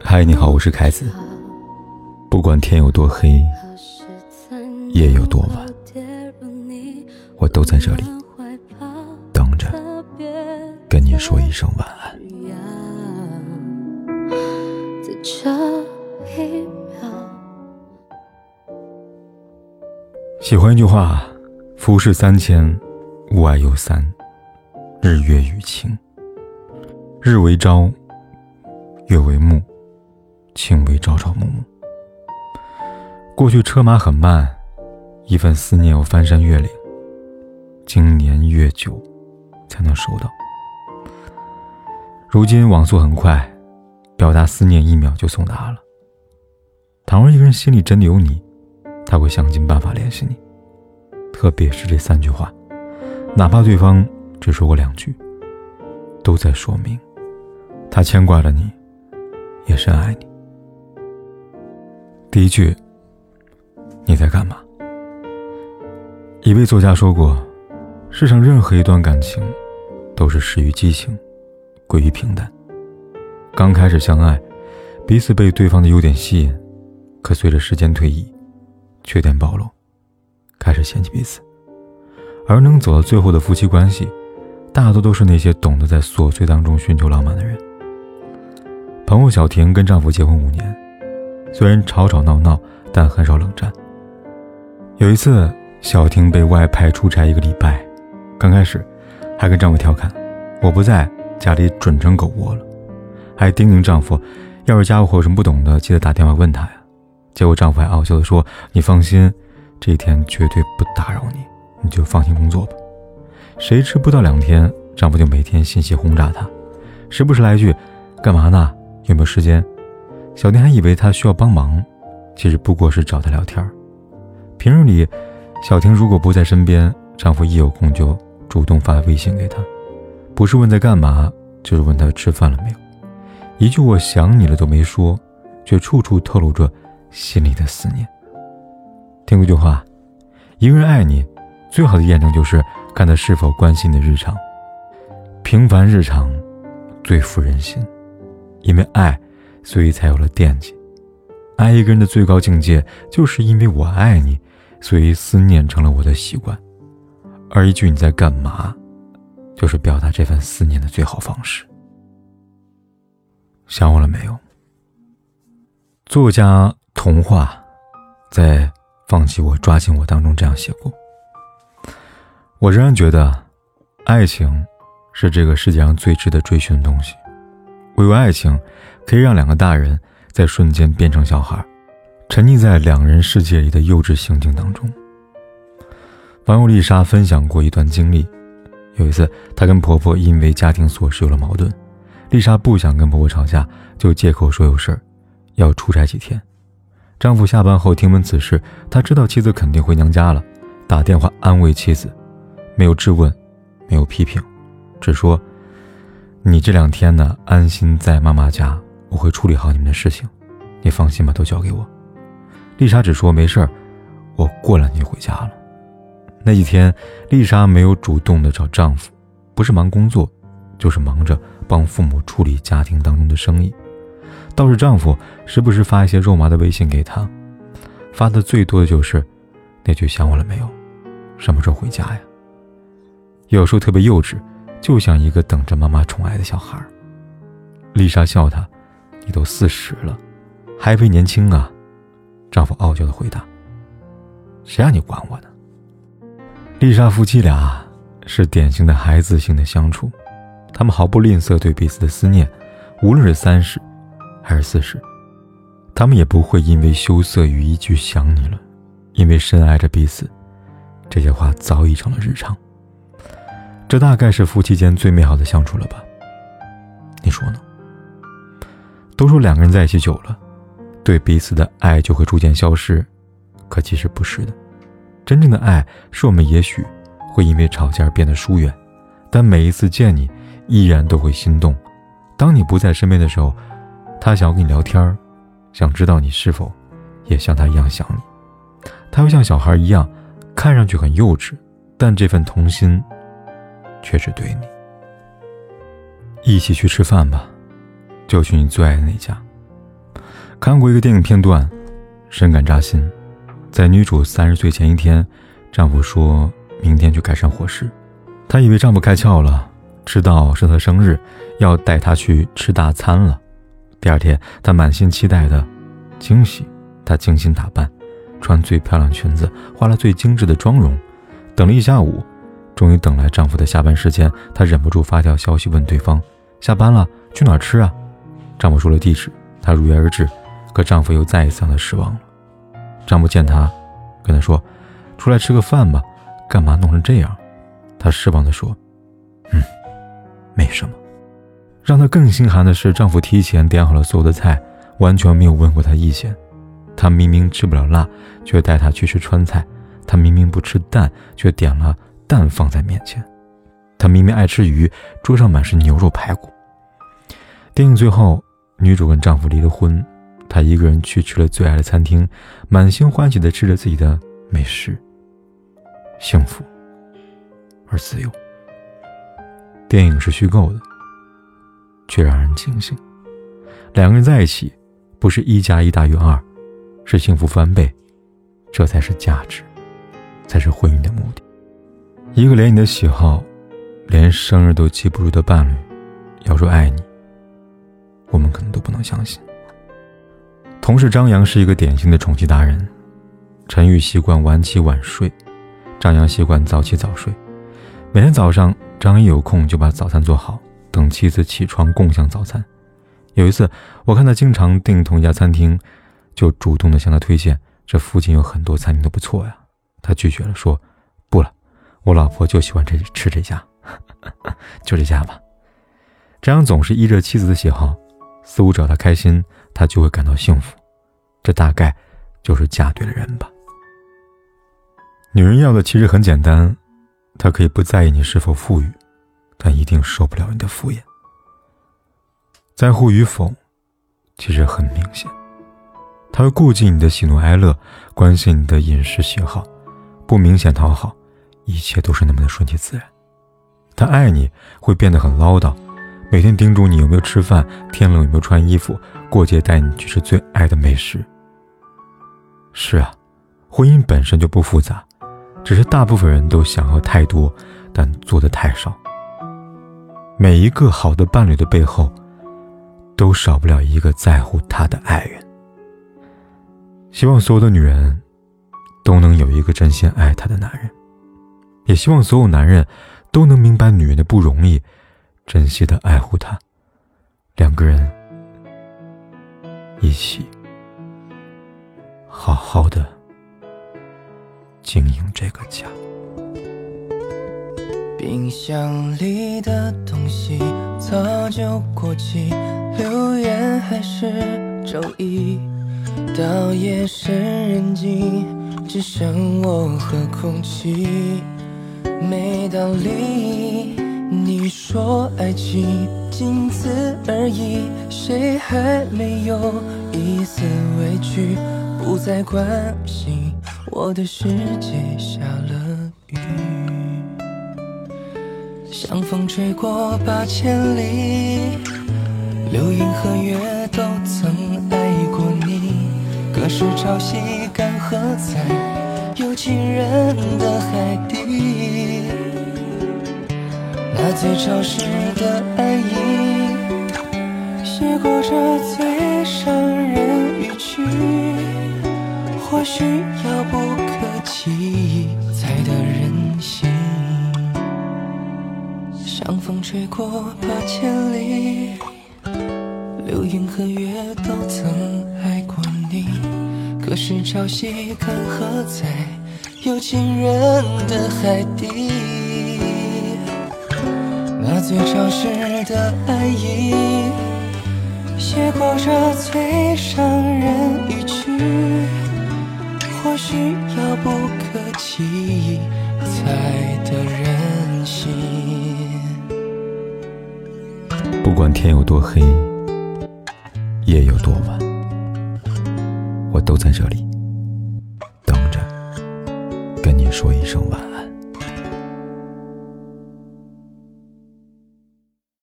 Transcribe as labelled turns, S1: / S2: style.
S1: 嗨，你好，我是凯子。不管天有多黑，夜有多晚，我都在这里等着跟你说一声晚安。喜欢一句话：浮世三千，吾爱有三。日月与晴，日为朝，月为暮，情为朝朝暮暮。过去车马很慢，一份思念要翻山越岭，经年月久才能收到。如今网速很快，表达思念一秒就送达了。倘若一个人心里真的有你，他会想尽办法联系你，特别是这三句话，哪怕对方。只说过两句，都在说明，他牵挂着你，也深爱你。第一句，你在干嘛？一位作家说过，世上任何一段感情，都是始于激情，归于平淡。刚开始相爱，彼此被对方的优点吸引，可随着时间推移，缺点暴露，开始嫌弃彼此，而能走到最后的夫妻关系。大多都是那些懂得在琐碎当中寻求浪漫的人。朋友小婷跟丈夫结婚五年，虽然吵吵闹闹，但很少冷战。有一次，小婷被外派出差一个礼拜，刚开始还跟丈夫调侃：“我不在家里准成狗窝了。”还叮咛丈夫：“要是家务活有什么不懂的，记得打电话问他呀。”结果丈夫还傲娇地说：“你放心，这一天绝对不打扰你，你就放心工作吧。”谁知不到两天，丈夫就每天信息轰炸她，时不时来句：“干嘛呢？有没有时间？”小婷还以为他需要帮忙，其实不过是找他聊天。平日里，小婷如果不在身边，丈夫一有空就主动发微信给她，不是问在干嘛，就是问她吃饭了没有。一句“我想你了”都没说，却处处透露着心里的思念。听过一句话：“一个人爱你，最好的验证就是。”看他是否关心的日常，平凡日常，最抚人心。因为爱，所以才有了惦记。爱一个人的最高境界，就是因为我爱你，所以思念成了我的习惯。而一句你在干嘛，就是表达这份思念的最好方式。想我了没有？作家童话，在《放弃我，抓紧我》当中这样写过。我仍然觉得，爱情是这个世界上最值得追寻的东西。唯有爱情，可以让两个大人在瞬间变成小孩，沉溺在两人世界里的幼稚行径当中。网友丽莎分享过一段经历：有一次，她跟婆婆因为家庭琐事有了矛盾，丽莎不想跟婆婆吵架，就借口说有事儿，要出差几天。丈夫下班后听闻此事，他知道妻子肯定回娘家了，打电话安慰妻子。没有质问，没有批评，只说：“你这两天呢，安心在妈妈家，我会处理好你们的事情，你放心吧，都交给我。”丽莎只说：“没事儿，我过两天回家了。”那几天，丽莎没有主动的找丈夫，不是忙工作，就是忙着帮父母处理家庭当中的生意。倒是丈夫时不时发一些肉麻的微信给她，发的最多的就是那句“想我了没有？什么时候回家呀？”有时候特别幼稚，就像一个等着妈妈宠爱的小孩。丽莎笑他：“你都四十了，还为年轻啊？”丈夫傲娇的回答：“谁让你管我的？”丽莎夫妻俩是典型的孩子性的相处，他们毫不吝啬对彼此的思念，无论是三十还是四十，他们也不会因为羞涩于一句“想你了”，因为深爱着彼此，这些话早已成了日常。这大概是夫妻间最美好的相处了吧？你说呢？都说两个人在一起久了，对彼此的爱就会逐渐消失，可其实不是的。真正的爱是我们也许会因为吵架而变得疏远，但每一次见你，依然都会心动。当你不在身边的时候，他想要跟你聊天想知道你是否也像他一样想你。他会像小孩一样，看上去很幼稚，但这份童心。却是对你。一起去吃饭吧，就去你最爱的那家。看过一个电影片段，深感扎心。在女主三十岁前一天，丈夫说明天去改善伙食，她以为丈夫开窍了，知道是她生日，要带她去吃大餐了。第二天，她满心期待的惊喜，她精心打扮，穿最漂亮裙子，化了最精致的妆容，等了一下午，终于等来丈夫的下班时间，她忍不住发条消息问对方。下班了，去哪儿吃啊？丈夫说了地址，她如约而至，可丈夫又再一次让她失望了。丈夫见她，跟她说：“出来吃个饭吧，干嘛弄成这样？”她失望地说：“嗯，没什么。”让她更心寒的是，丈夫提前点好了所有的菜，完全没有问过她意见。她明明吃不了辣，却带她去吃川菜；她明明不吃蛋，却点了蛋放在面前。她明明爱吃鱼，桌上满是牛肉排骨。电影最后，女主跟丈夫离了婚，她一个人去吃了最爱的餐厅，满心欢喜地吃着自己的美食，幸福而自由。电影是虚构的，却让人惊醒。两个人在一起，不是一加一大于二，是幸福翻倍，这才是价值，才是婚姻的目的。一个连你的喜好。连生日都记不住的伴侣，要说爱你，我们可能都不能相信。同事张扬是一个典型的宠妻达人。陈玉习惯晚起晚睡，张扬习惯早起早睡。每天早上，张一有空就把早餐做好，等妻子起床共享早餐。有一次，我看他经常订同一家餐厅，就主动的向他推荐，这附近有很多餐厅都不错呀。他拒绝了，说：“，我老婆就喜欢这吃这家。”就这家吧，这样总是依着妻子的喜好，似乎只要她开心，她就会感到幸福。这大概就是嫁对了人吧。女人要的其实很简单，她可以不在意你是否富裕，但一定受不了你的敷衍。在乎与否，其实很明显，她会顾及你的喜怒哀乐，关心你的饮食喜好，不明显讨好，一切都是那么的顺其自然。他爱你会变得很唠叨，每天叮嘱你有没有吃饭，天冷有没有穿衣服，过节带你去吃最爱的美食。是啊，婚姻本身就不复杂，只是大部分人都想要太多，但做的太少。每一个好的伴侣的背后，都少不了一个在乎他的爱人。希望所有的女人，都能有一个真心爱她的男人，也希望所有男人。都能明白女人的不容易，珍惜的爱护她，两个人一起好好的经营这个家。
S2: 冰箱里的东西早就过期，留言还是周一，到夜深人静，只剩我和空气。没道理，你说爱情仅此而已，谁还没有一丝委屈？不再关心我的世界下了雨，像风吹过八千里，流云和月都曾爱过你，可是潮汐干涸在。有情人的海底，那最潮湿的爱意，写过这最伤人语句。或许遥不可及才得人心，像风吹过八千里，流云和月都曾爱过你。可是潮汐干涸在有情人的海底，那最潮湿的爱意，写过这最伤人语句。或许遥不可及才得人心。
S1: 不管天有多黑，夜有多晚。我都在这里等着，跟你说一声晚